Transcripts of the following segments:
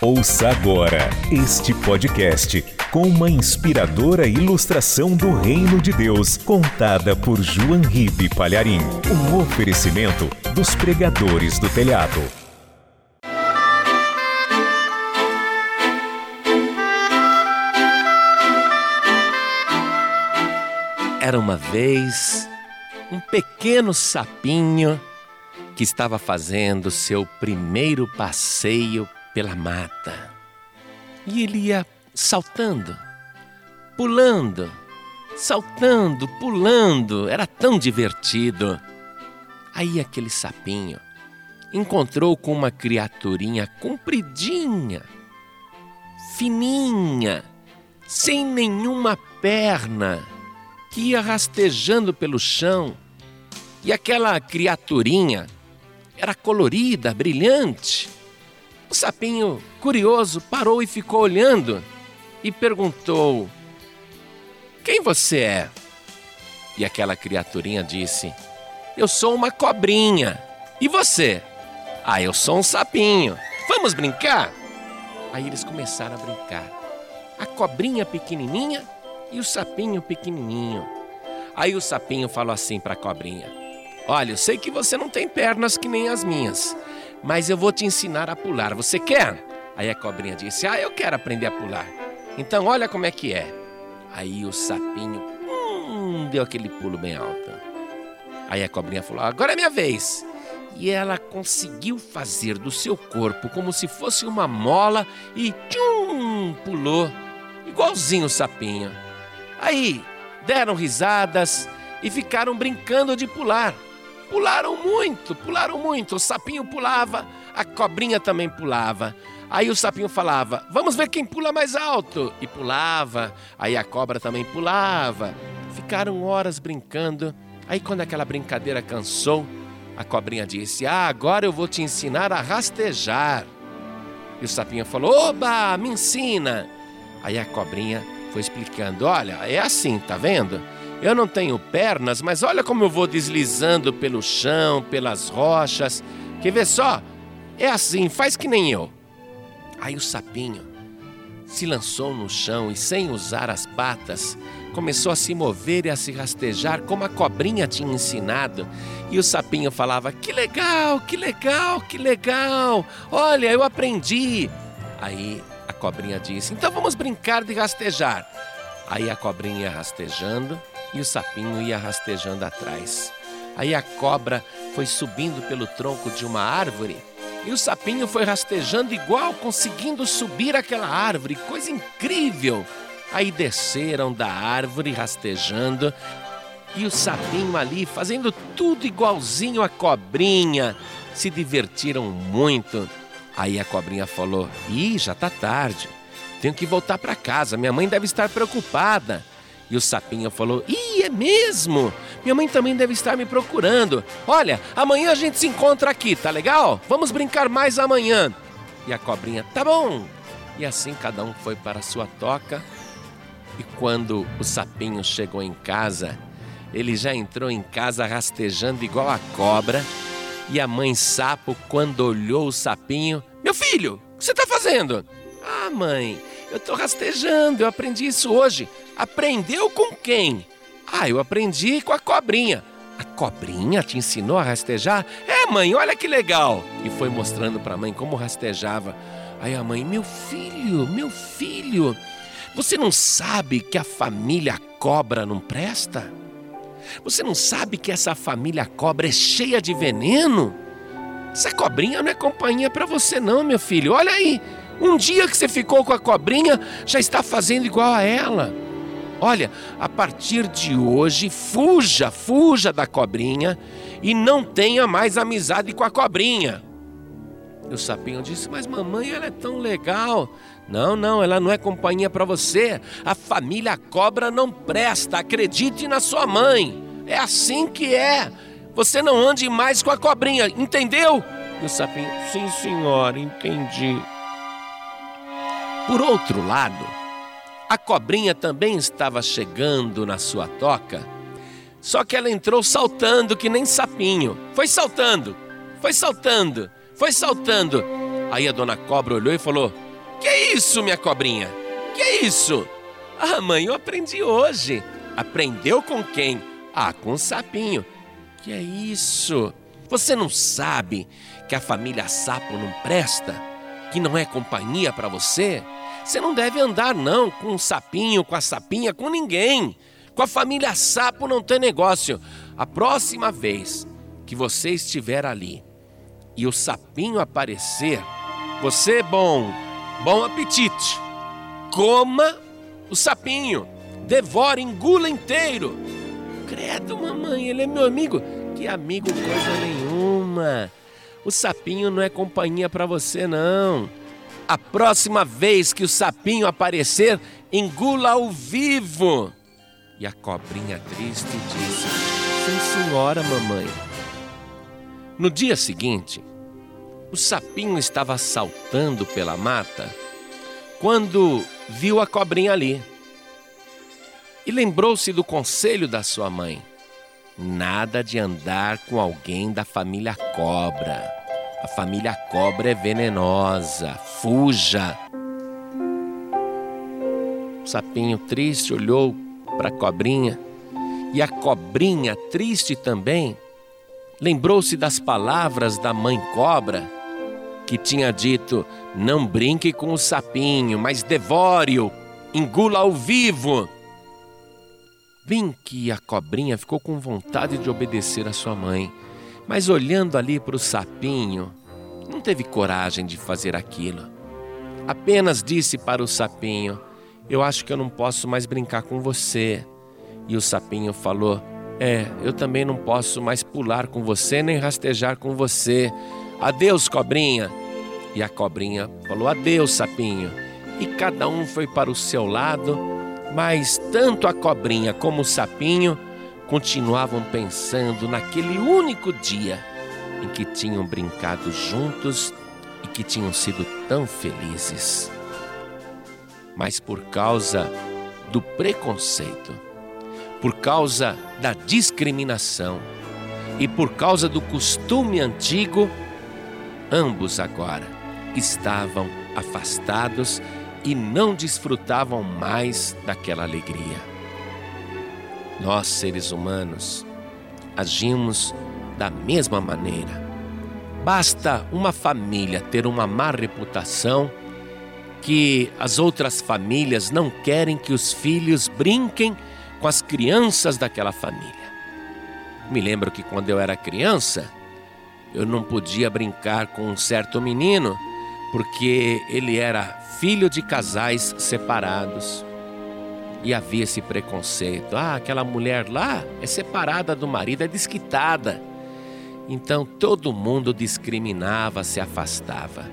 Ouça agora este podcast com uma inspiradora ilustração do Reino de Deus, contada por João Ribe Palharim. Um oferecimento dos pregadores do telhado. Era uma vez um pequeno sapinho que estava fazendo seu primeiro passeio pela mata. E ele ia saltando, pulando, saltando, pulando. Era tão divertido. Aí aquele sapinho encontrou com uma criaturinha compridinha, fininha, sem nenhuma perna, que ia rastejando pelo chão. E aquela criaturinha era colorida, brilhante. O sapinho, curioso, parou e ficou olhando e perguntou: Quem você é? E aquela criaturinha disse: Eu sou uma cobrinha. E você? Ah, eu sou um sapinho. Vamos brincar? Aí eles começaram a brincar. A cobrinha pequenininha e o sapinho pequenininho. Aí o sapinho falou assim para a cobrinha: Olha, eu sei que você não tem pernas que nem as minhas, mas eu vou te ensinar a pular. Você quer? Aí a cobrinha disse: Ah, eu quero aprender a pular. Então olha como é que é. Aí o sapinho hum, deu aquele pulo bem alto. Aí a cobrinha falou: Agora é minha vez. E ela conseguiu fazer do seu corpo como se fosse uma mola e tchum, pulou, igualzinho o sapinho. Aí deram risadas e ficaram brincando de pular. Pularam muito, pularam muito. O sapinho pulava, a cobrinha também pulava. Aí o sapinho falava: Vamos ver quem pula mais alto. E pulava. Aí a cobra também pulava. Ficaram horas brincando. Aí, quando aquela brincadeira cansou, a cobrinha disse: Ah, agora eu vou te ensinar a rastejar. E o sapinho falou: Oba, me ensina. Aí a cobrinha foi explicando: Olha, é assim, tá vendo? Eu não tenho pernas, mas olha como eu vou deslizando pelo chão, pelas rochas. Quer ver só? É assim, faz que nem eu. Aí o sapinho se lançou no chão e, sem usar as patas, começou a se mover e a se rastejar como a cobrinha tinha ensinado. E o sapinho falava: Que legal, que legal, que legal! Olha, eu aprendi. Aí a cobrinha disse: Então vamos brincar de rastejar. Aí a cobrinha ia rastejando e o sapinho ia rastejando atrás. Aí a cobra foi subindo pelo tronco de uma árvore e o sapinho foi rastejando igual, conseguindo subir aquela árvore. Coisa incrível! Aí desceram da árvore rastejando e o sapinho ali fazendo tudo igualzinho a cobrinha. Se divertiram muito. Aí a cobrinha falou: Ih, já tá tarde. Tenho que voltar para casa. Minha mãe deve estar preocupada. E o sapinho falou: Ih, é mesmo? Minha mãe também deve estar me procurando. Olha, amanhã a gente se encontra aqui, tá legal? Vamos brincar mais amanhã. E a cobrinha: Tá bom. E assim cada um foi para a sua toca. E quando o sapinho chegou em casa, ele já entrou em casa rastejando igual a cobra. E a mãe sapo, quando olhou o sapinho: Meu filho, o que você está fazendo? Ah, mãe, eu estou rastejando, eu aprendi isso hoje. Aprendeu com quem? Ah, eu aprendi com a cobrinha. A cobrinha te ensinou a rastejar? É, mãe, olha que legal. E foi mostrando para a mãe como rastejava. Aí a mãe, meu filho, meu filho, você não sabe que a família cobra não presta? Você não sabe que essa família cobra é cheia de veneno? Essa cobrinha não é companhia para você não, meu filho. Olha aí, um dia que você ficou com a cobrinha, já está fazendo igual a ela. Olha, a partir de hoje, fuja, fuja da cobrinha e não tenha mais amizade com a cobrinha. E o sapinho disse: Mas mamãe, ela é tão legal. Não, não, ela não é companhia para você. A família cobra não presta. Acredite na sua mãe. É assim que é. Você não ande mais com a cobrinha, entendeu? E o sapinho: Sim, senhora, entendi. Por outro lado, a cobrinha também estava chegando na sua toca, só que ela entrou saltando que nem sapinho. Foi saltando, foi saltando, foi saltando. Aí a dona cobra olhou e falou: Que é isso, minha cobrinha? Que é isso? Ah, mãe, eu aprendi hoje. Aprendeu com quem? Ah, com o sapinho. Que é isso? Você não sabe que a família sapo não presta? Que não é companhia para você? Você não deve andar não com o sapinho, com a sapinha, com ninguém. Com a família sapo não tem negócio. A próxima vez que você estiver ali e o sapinho aparecer, você, bom, bom apetite. Coma o sapinho, devora, engula inteiro. Credo, mamãe, ele é meu amigo. Que amigo coisa nenhuma. O sapinho não é companhia para você, não. A próxima vez que o sapinho aparecer, engula ao vivo. E a cobrinha triste disse: Sim, senhora, mamãe. No dia seguinte, o sapinho estava saltando pela mata quando viu a cobrinha ali. E lembrou-se do conselho da sua mãe: nada de andar com alguém da família cobra. A família cobra é venenosa, fuja. O sapinho triste olhou para a cobrinha e a cobrinha, triste também, lembrou-se das palavras da mãe cobra que tinha dito: Não brinque com o sapinho, mas devore-o, engula ao vivo. Bem que a cobrinha ficou com vontade de obedecer a sua mãe, mas olhando ali para o sapinho, não teve coragem de fazer aquilo. Apenas disse para o sapinho: Eu acho que eu não posso mais brincar com você. E o sapinho falou: É, eu também não posso mais pular com você nem rastejar com você. Adeus, cobrinha. E a cobrinha falou: Adeus, sapinho. E cada um foi para o seu lado, mas tanto a cobrinha como o sapinho continuavam pensando naquele único dia em que tinham brincado juntos e que tinham sido tão felizes. Mas por causa do preconceito, por causa da discriminação e por causa do costume antigo, ambos agora estavam afastados e não desfrutavam mais daquela alegria. Nós, seres humanos, agimos da mesma maneira. Basta uma família ter uma má reputação que as outras famílias não querem que os filhos brinquem com as crianças daquela família. Me lembro que quando eu era criança, eu não podia brincar com um certo menino porque ele era filho de casais separados. E havia esse preconceito: ah, aquela mulher lá é separada do marido, é desquitada. Então todo mundo discriminava, se afastava.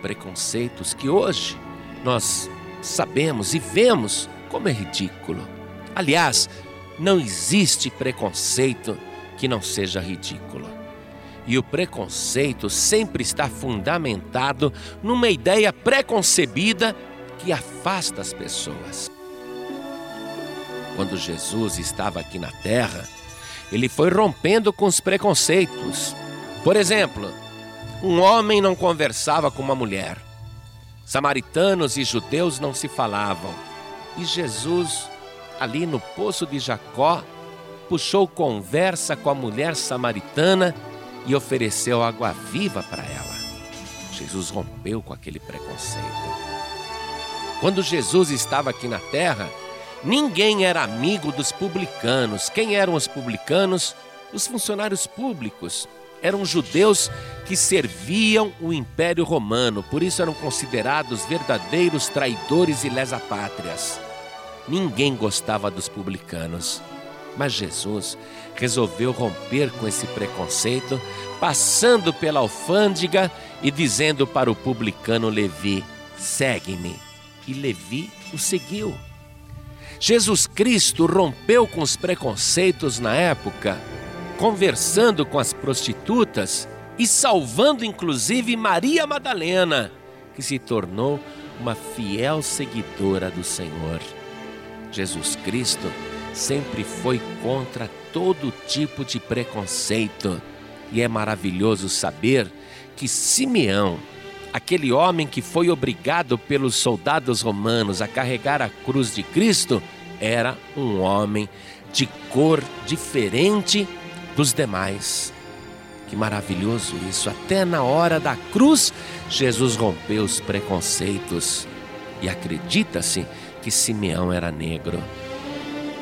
Preconceitos que hoje nós sabemos e vemos como é ridículo. Aliás, não existe preconceito que não seja ridículo. E o preconceito sempre está fundamentado numa ideia preconcebida que afasta as pessoas. Quando Jesus estava aqui na terra, ele foi rompendo com os preconceitos. Por exemplo, um homem não conversava com uma mulher. Samaritanos e judeus não se falavam. E Jesus, ali no poço de Jacó, puxou conversa com a mulher samaritana e ofereceu água viva para ela. Jesus rompeu com aquele preconceito. Quando Jesus estava aqui na terra, ninguém era amigo dos publicanos. Quem eram os publicanos? Os funcionários públicos. Eram judeus que serviam o Império Romano, por isso eram considerados verdadeiros traidores e lesa-pátrias. Ninguém gostava dos publicanos. Mas Jesus resolveu romper com esse preconceito, passando pela alfândega e dizendo para o publicano Levi: segue-me. E Levi o seguiu. Jesus Cristo rompeu com os preconceitos na época, conversando com as prostitutas e salvando inclusive Maria Madalena, que se tornou uma fiel seguidora do Senhor. Jesus Cristo sempre foi contra todo tipo de preconceito. E é maravilhoso saber que Simeão, aquele homem que foi obrigado pelos soldados romanos a carregar a cruz de Cristo, era um homem de cor diferente dos demais. Que maravilhoso isso! Até na hora da cruz, Jesus rompeu os preconceitos e acredita-se que Simeão era negro.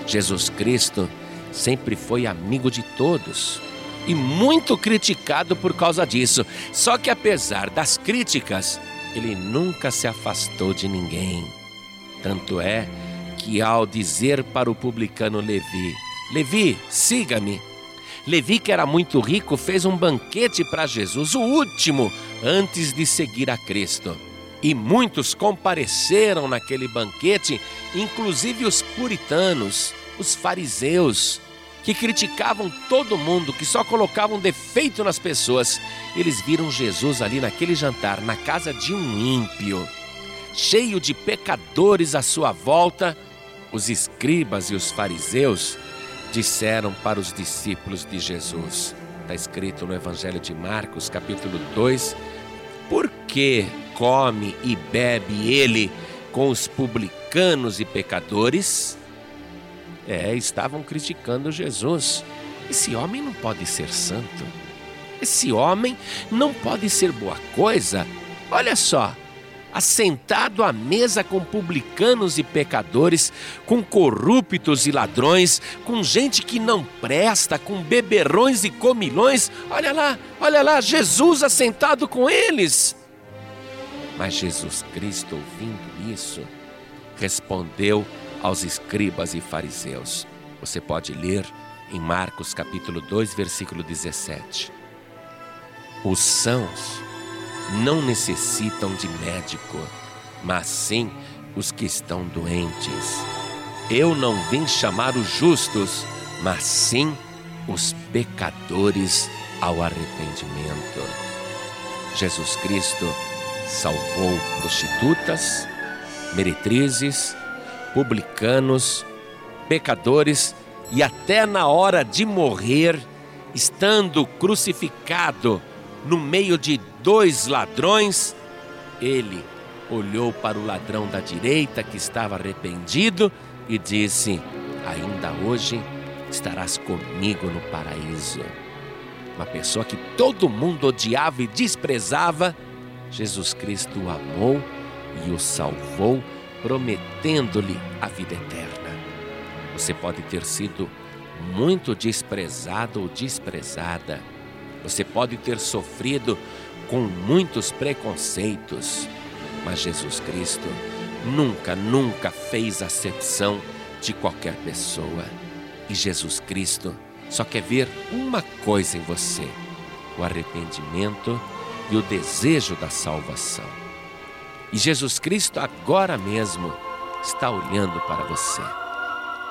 Jesus Cristo sempre foi amigo de todos e muito criticado por causa disso. Só que apesar das críticas, ele nunca se afastou de ninguém. Tanto é que ao dizer para o publicano Levi: Levi, siga-me. Levi, que era muito rico, fez um banquete para Jesus, o último, antes de seguir a Cristo. E muitos compareceram naquele banquete, inclusive os puritanos, os fariseus, que criticavam todo mundo, que só colocavam defeito nas pessoas. Eles viram Jesus ali naquele jantar, na casa de um ímpio, cheio de pecadores à sua volta. Os escribas e os fariseus disseram para os discípulos de Jesus, está escrito no Evangelho de Marcos, capítulo 2, por que come e bebe ele com os publicanos e pecadores? É, estavam criticando Jesus. Esse homem não pode ser santo. Esse homem não pode ser boa coisa. Olha só, assentado à mesa com publicanos e pecadores, com corruptos e ladrões, com gente que não presta, com beberrões e comilões. Olha lá, olha lá, Jesus assentado com eles. Mas Jesus Cristo, ouvindo isso, respondeu aos escribas e fariseus. Você pode ler em Marcos capítulo 2, versículo 17. Os sãos não necessitam de médico, mas sim os que estão doentes. Eu não vim chamar os justos, mas sim os pecadores ao arrependimento. Jesus Cristo salvou prostitutas, meretrizes, publicanos, pecadores e até na hora de morrer, estando crucificado no meio de dois ladrões, ele olhou para o ladrão da direita que estava arrependido e disse: Ainda hoje estarás comigo no paraíso. Uma pessoa que todo mundo odiava e desprezava, Jesus Cristo o amou e o salvou, prometendo-lhe a vida eterna. Você pode ter sido muito desprezado ou desprezada. Você pode ter sofrido com muitos preconceitos, mas Jesus Cristo nunca, nunca fez acepção de qualquer pessoa. E Jesus Cristo só quer ver uma coisa em você: o arrependimento e o desejo da salvação. E Jesus Cristo agora mesmo está olhando para você.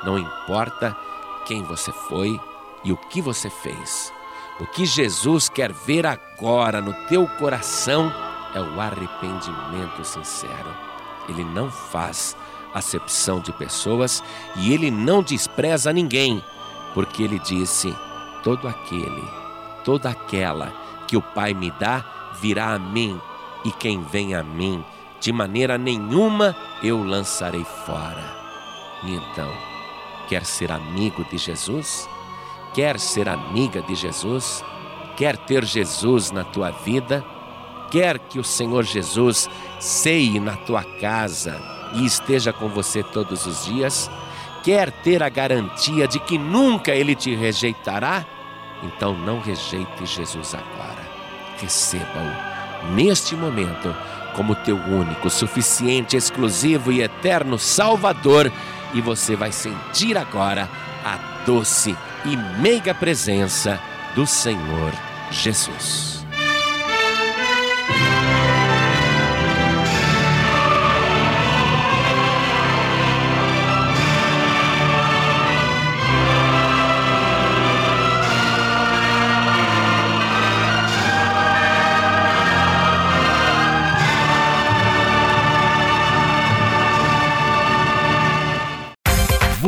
Não importa quem você foi e o que você fez. O que Jesus quer ver agora no teu coração é o arrependimento sincero. Ele não faz acepção de pessoas e ele não despreza ninguém, porque ele disse: todo aquele, toda aquela que o Pai me dá virá a mim, e quem vem a mim, de maneira nenhuma eu lançarei fora. E então, quer ser amigo de Jesus? Quer ser amiga de Jesus? Quer ter Jesus na tua vida? Quer que o Senhor Jesus ceie na tua casa e esteja com você todos os dias? Quer ter a garantia de que nunca ele te rejeitará? Então não rejeite Jesus agora. Receba-o neste momento como teu único, suficiente, exclusivo e eterno Salvador, e você vai sentir agora a doce e meiga presença do Senhor Jesus.